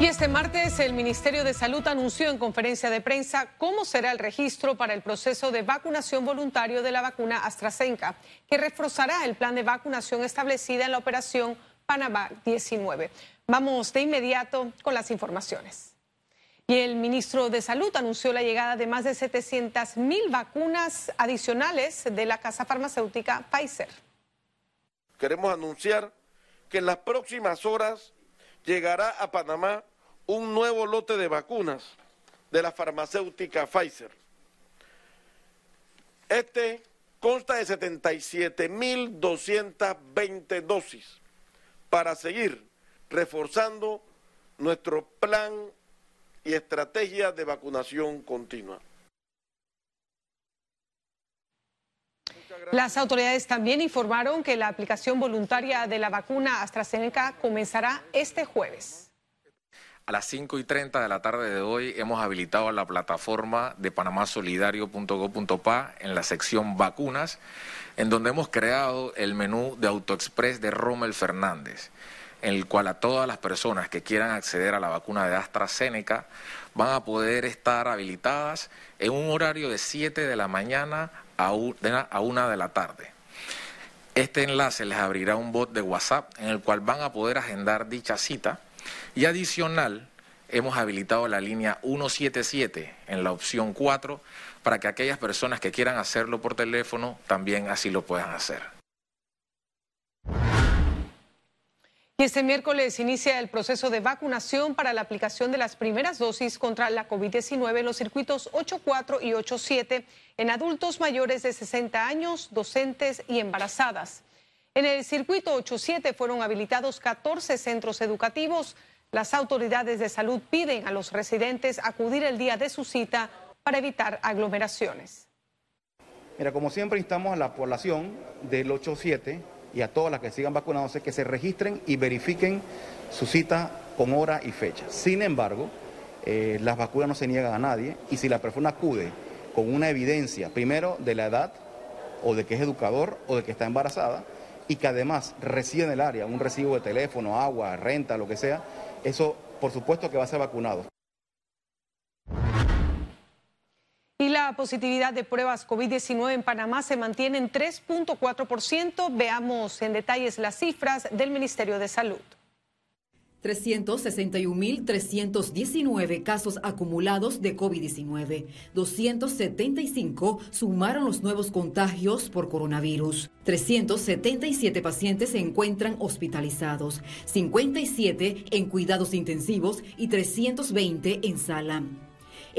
Y este martes el Ministerio de Salud anunció en conferencia de prensa cómo será el registro para el proceso de vacunación voluntario de la vacuna AstraZeneca, que reforzará el plan de vacunación establecida en la operación Panamá 19. Vamos de inmediato con las informaciones. Y el ministro de Salud anunció la llegada de más de 700 mil vacunas adicionales de la casa farmacéutica Pfizer. Queremos anunciar que en las próximas horas llegará a Panamá un nuevo lote de vacunas de la farmacéutica Pfizer. Este consta de 77.220 dosis para seguir reforzando nuestro plan y estrategia de vacunación continua. Las autoridades también informaron que la aplicación voluntaria de la vacuna AstraZeneca comenzará este jueves. A las 5 y 30 de la tarde de hoy hemos habilitado la plataforma de panamasolidario.gov.pa en la sección vacunas, en donde hemos creado el menú de AutoExpress de Rommel Fernández, en el cual a todas las personas que quieran acceder a la vacuna de AstraZeneca van a poder estar habilitadas en un horario de 7 de la mañana a una de la tarde. Este enlace les abrirá un bot de WhatsApp en el cual van a poder agendar dicha cita y adicional hemos habilitado la línea 177 en la opción 4 para que aquellas personas que quieran hacerlo por teléfono también así lo puedan hacer. Y este miércoles inicia el proceso de vacunación para la aplicación de las primeras dosis contra la COVID-19 en los circuitos 8.4 y 8.7 en adultos mayores de 60 años, docentes y embarazadas. En el circuito 8.7 fueron habilitados 14 centros educativos. Las autoridades de salud piden a los residentes acudir el día de su cita para evitar aglomeraciones. Mira, como siempre instamos a la población del 8.7 y a todas las que sigan vacunándose que se registren y verifiquen su cita con hora y fecha. Sin embargo, eh, las vacunas no se niegan a nadie y si la persona acude con una evidencia, primero de la edad o de que es educador o de que está embarazada y que además reside en el área, un recibo de teléfono, agua, renta, lo que sea, eso por supuesto que va a ser vacunado. La positividad de pruebas COVID-19 en Panamá se mantiene en 3.4%. Veamos en detalles las cifras del Ministerio de Salud. 361.319 casos acumulados de COVID-19. 275 sumaron los nuevos contagios por coronavirus. 377 pacientes se encuentran hospitalizados, 57 en cuidados intensivos y 320 en sala.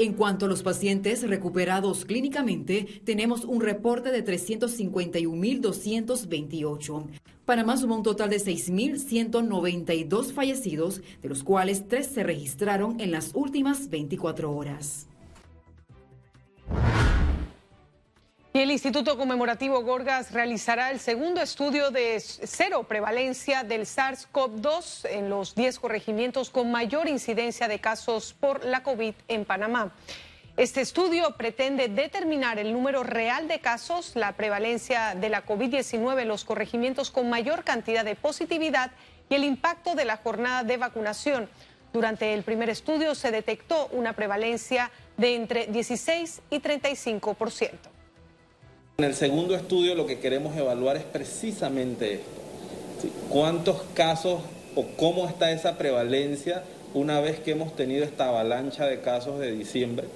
En cuanto a los pacientes recuperados clínicamente, tenemos un reporte de 351.228. Panamá sumó un total de 6.192 fallecidos, de los cuales tres se registraron en las últimas 24 horas. Y el Instituto Conmemorativo Gorgas realizará el segundo estudio de cero prevalencia del SARS-CoV-2 en los 10 corregimientos con mayor incidencia de casos por la COVID en Panamá. Este estudio pretende determinar el número real de casos, la prevalencia de la COVID-19 en los corregimientos con mayor cantidad de positividad y el impacto de la jornada de vacunación. Durante el primer estudio se detectó una prevalencia de entre 16 y 35 por ciento. En el segundo estudio lo que queremos evaluar es precisamente esto. ¿Cuántos casos o cómo está esa prevalencia una vez que hemos tenido esta avalancha de casos de diciembre?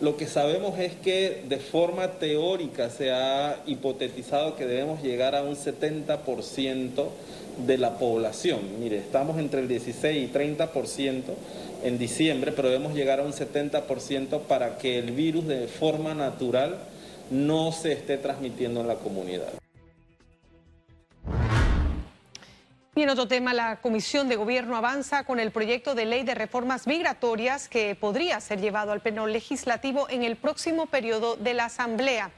Lo que sabemos es que de forma teórica se ha hipotetizado que debemos llegar a un 70% de la población. Mire, estamos entre el 16 y 30% en diciembre, pero debemos llegar a un 70% para que el virus de forma natural no se esté transmitiendo en la comunidad. Y en otro tema, la Comisión de Gobierno avanza con el proyecto de ley de reformas migratorias que podría ser llevado al pleno legislativo en el próximo periodo de la Asamblea.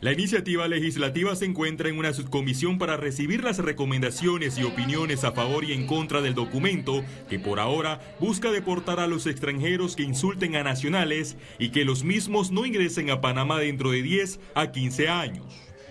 La iniciativa legislativa se encuentra en una subcomisión para recibir las recomendaciones y opiniones a favor y en contra del documento que por ahora busca deportar a los extranjeros que insulten a nacionales y que los mismos no ingresen a Panamá dentro de 10 a 15 años.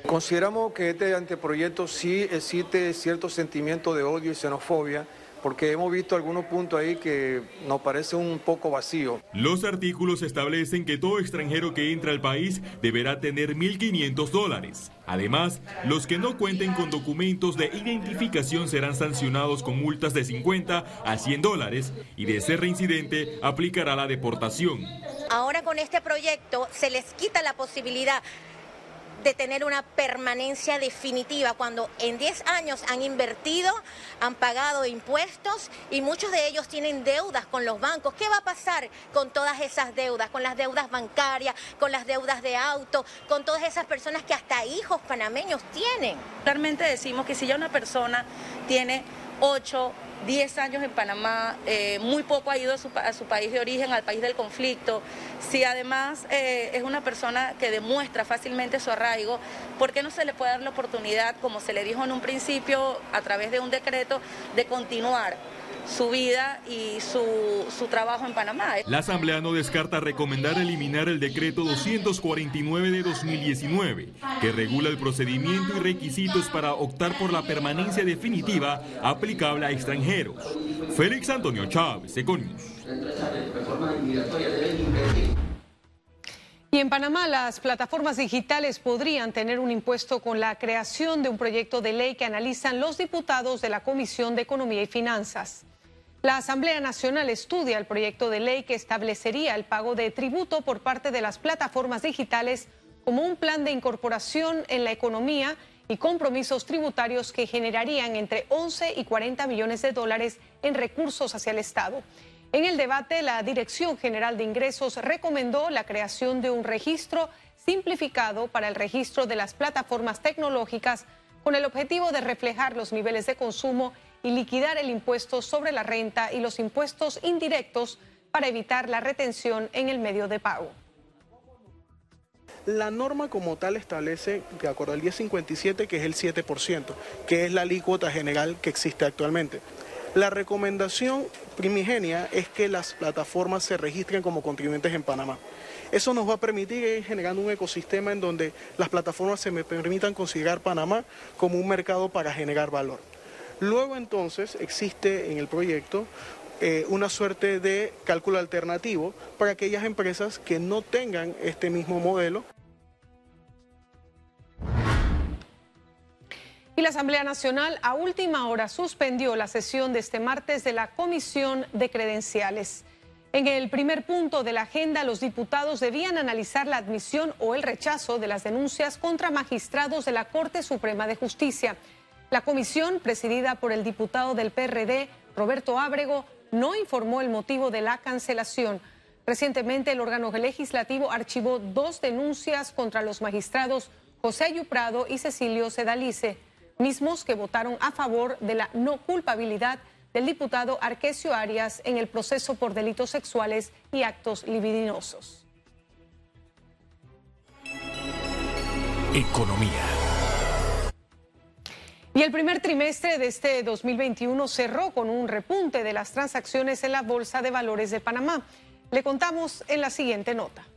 Consideramos que este anteproyecto sí existe cierto sentimiento de odio y xenofobia porque hemos visto algunos puntos ahí que nos parece un poco vacío. Los artículos establecen que todo extranjero que entra al país deberá tener 1.500 dólares. Además, los que no cuenten con documentos de identificación serán sancionados con multas de 50 a 100 dólares y de ser reincidente aplicará la deportación. Ahora con este proyecto se les quita la posibilidad de tener una permanencia definitiva cuando en 10 años han invertido, han pagado impuestos y muchos de ellos tienen deudas con los bancos. ¿Qué va a pasar con todas esas deudas? Con las deudas bancarias, con las deudas de auto, con todas esas personas que hasta hijos panameños tienen. Claramente decimos que si ya una persona tiene 8, 10 años en Panamá, eh, muy poco ha ido a su, país de origen, al país del conflicto. Si además eh, es una persona que demuestra fácilmente su arraigo, ¿por qué no se le puede dar la oportunidad, como se le dijo en un principio, a través de un decreto, de continuar? Su vida y su, su, trabajo en Panamá. La Asamblea no descarta recomendar eliminar el decreto 249 de 2019, que regula el procedimiento y requisitos para optar por la permanencia definitiva aplicable a extranjeros. Félix Antonio Chávez, Econius. Y en Panamá las plataformas digitales podrían tener un impuesto con la creación de un proyecto de ley que analizan los diputados de la Comisión de Economía y Finanzas. La Asamblea Nacional estudia el proyecto de ley que establecería el pago de tributo por parte de las plataformas digitales como un plan de incorporación en la economía y compromisos tributarios que generarían entre 11 y 40 millones de dólares en recursos hacia el Estado. En el debate, la Dirección General de Ingresos recomendó la creación de un registro simplificado para el registro de las plataformas tecnológicas con el objetivo de reflejar los niveles de consumo liquidar el impuesto sobre la renta y los impuestos indirectos para evitar la retención en el medio de pago. La norma como tal establece, de acuerdo al 1057, que es el 7%, que es la alícuota general que existe actualmente. La recomendación primigenia es que las plataformas se registren como contribuyentes en Panamá. Eso nos va a permitir ir generando un ecosistema en donde las plataformas se me permitan considerar Panamá como un mercado para generar valor. Luego entonces existe en el proyecto eh, una suerte de cálculo alternativo para aquellas empresas que no tengan este mismo modelo. Y la Asamblea Nacional a última hora suspendió la sesión de este martes de la Comisión de Credenciales. En el primer punto de la agenda, los diputados debían analizar la admisión o el rechazo de las denuncias contra magistrados de la Corte Suprema de Justicia. La comisión, presidida por el diputado del PRD, Roberto Ábrego, no informó el motivo de la cancelación. Recientemente, el órgano legislativo archivó dos denuncias contra los magistrados José Ayuprado y Cecilio Sedalice, mismos que votaron a favor de la no culpabilidad del diputado Arquesio Arias en el proceso por delitos sexuales y actos libidinosos. Economía. Y el primer trimestre de este 2021 cerró con un repunte de las transacciones en la Bolsa de Valores de Panamá. Le contamos en la siguiente nota.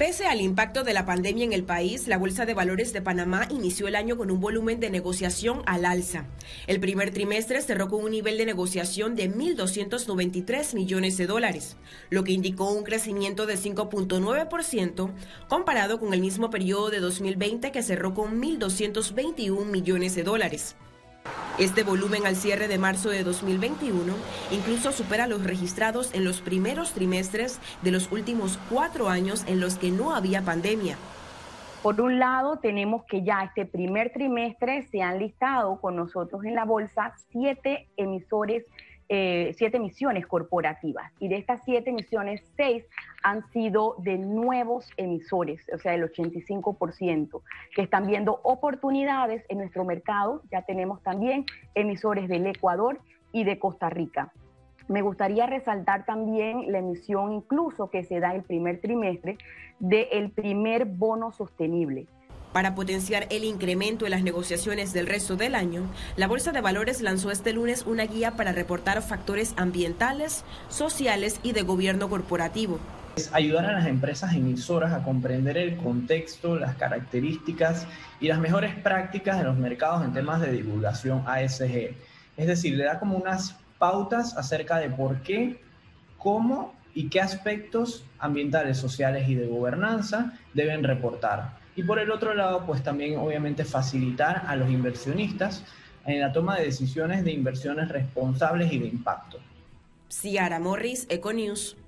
Pese al impacto de la pandemia en el país, la Bolsa de Valores de Panamá inició el año con un volumen de negociación al alza. El primer trimestre cerró con un nivel de negociación de 1.293 millones de dólares, lo que indicó un crecimiento de 5.9% comparado con el mismo periodo de 2020 que cerró con 1.221 millones de dólares. Este volumen al cierre de marzo de 2021 incluso supera los registrados en los primeros trimestres de los últimos cuatro años en los que no había pandemia. Por un lado, tenemos que ya este primer trimestre se han listado con nosotros en la bolsa siete emisores eh, siete emisiones corporativas y de estas siete emisiones, seis han sido de nuevos emisores, o sea, el 85%, que están viendo oportunidades en nuestro mercado. Ya tenemos también emisores del Ecuador y de Costa Rica. Me gustaría resaltar también la emisión incluso que se da el primer trimestre del primer bono sostenible. Para potenciar el incremento en las negociaciones del resto del año, la Bolsa de Valores lanzó este lunes una guía para reportar factores ambientales, sociales y de gobierno corporativo. Es ayudar a las empresas emisoras a comprender el contexto, las características y las mejores prácticas de los mercados en temas de divulgación ASG Es decir, le da como unas pautas acerca de por qué, cómo y qué aspectos ambientales, sociales y de gobernanza deben reportar. Y por el otro lado, pues también obviamente facilitar a los inversionistas en la toma de decisiones de inversiones responsables y de impacto. Ciara Morris, Econews.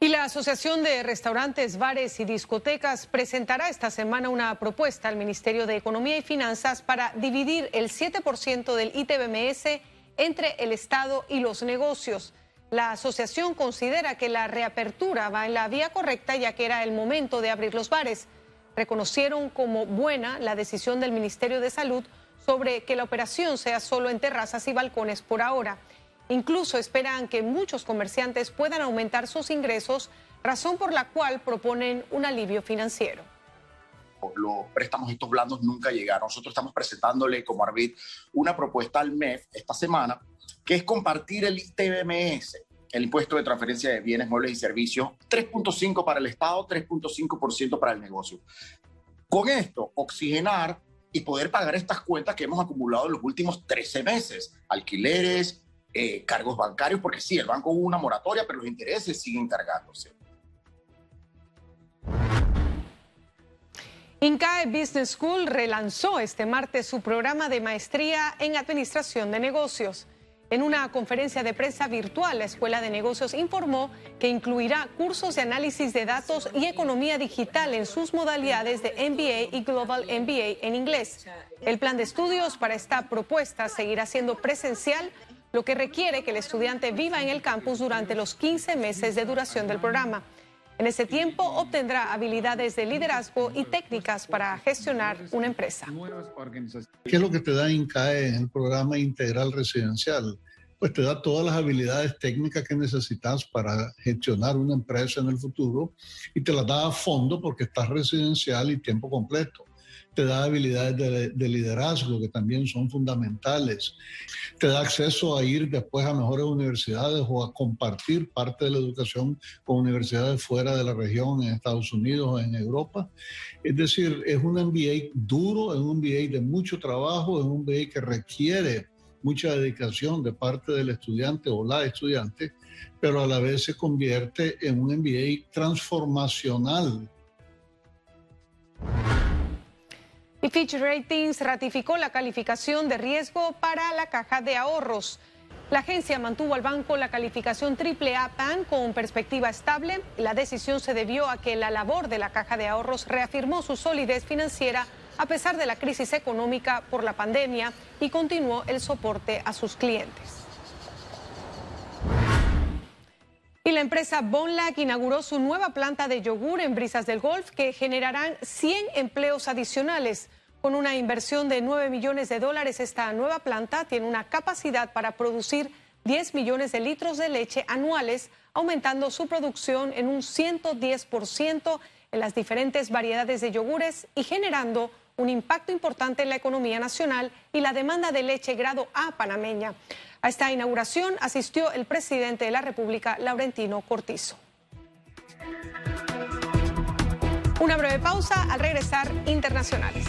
Y la Asociación de Restaurantes, Bares y Discotecas presentará esta semana una propuesta al Ministerio de Economía y Finanzas para dividir el 7% del ITBMS entre el Estado y los negocios. La asociación considera que la reapertura va en la vía correcta ya que era el momento de abrir los bares. Reconocieron como buena la decisión del Ministerio de Salud sobre que la operación sea solo en terrazas y balcones por ahora. Incluso esperan que muchos comerciantes puedan aumentar sus ingresos, razón por la cual proponen un alivio financiero. Los préstamos estos blandos nunca llegaron. Nosotros estamos presentándole como Arbit una propuesta al MEF esta semana, que es compartir el ITBMS, el impuesto de transferencia de bienes, muebles y servicios, 3.5 para el Estado, 3.5% para el negocio. Con esto, oxigenar y poder pagar estas cuentas que hemos acumulado en los últimos 13 meses, alquileres, eh, cargos bancarios, porque sí, el banco hubo una moratoria, pero los intereses siguen cargándose. INCAE Business School relanzó este martes su programa de maestría en Administración de Negocios. En una conferencia de prensa virtual, la Escuela de Negocios informó que incluirá cursos de análisis de datos y economía digital en sus modalidades de MBA y Global MBA en inglés. El plan de estudios para esta propuesta seguirá siendo presencial lo que requiere que el estudiante viva en el campus durante los 15 meses de duración del programa. En ese tiempo obtendrá habilidades de liderazgo y técnicas para gestionar una empresa. ¿Qué es lo que te da INCAE el programa integral residencial? Pues te da todas las habilidades técnicas que necesitas para gestionar una empresa en el futuro y te las da a fondo porque estás residencial y tiempo completo te da habilidades de, liderazgo que también son fundamentales, te da acceso a ir después a mejores universidades o a compartir parte de la educación con universidades fuera de la región, en Estados Unidos o en Europa. Es decir, es un MBA duro, es un MBA de mucho trabajo, es un MBA que requiere mucha dedicación de parte del estudiante o la estudiante, pero a la vez se convierte en un MBA transformacional Y Fitch Ratings ratificó la calificación de riesgo para la caja de ahorros. La agencia mantuvo al banco la calificación AAA PAN con perspectiva estable. La decisión se debió a que la labor de la caja de ahorros reafirmó su solidez financiera a pesar de la crisis económica por la pandemia y continuó el soporte a sus clientes. La empresa Bonlac inauguró su nueva planta de yogur en Brisas del Golf que generarán 100 empleos adicionales. Con una inversión de 9 millones de dólares, esta nueva planta tiene una capacidad para producir 10 millones de litros de leche anuales, aumentando su producción en un 110% en las diferentes variedades de yogures y generando un impacto importante en la economía nacional y la demanda de leche grado A panameña. A esta inauguración asistió el presidente de la República, Laurentino Cortizo. Una breve pausa al regresar internacionales.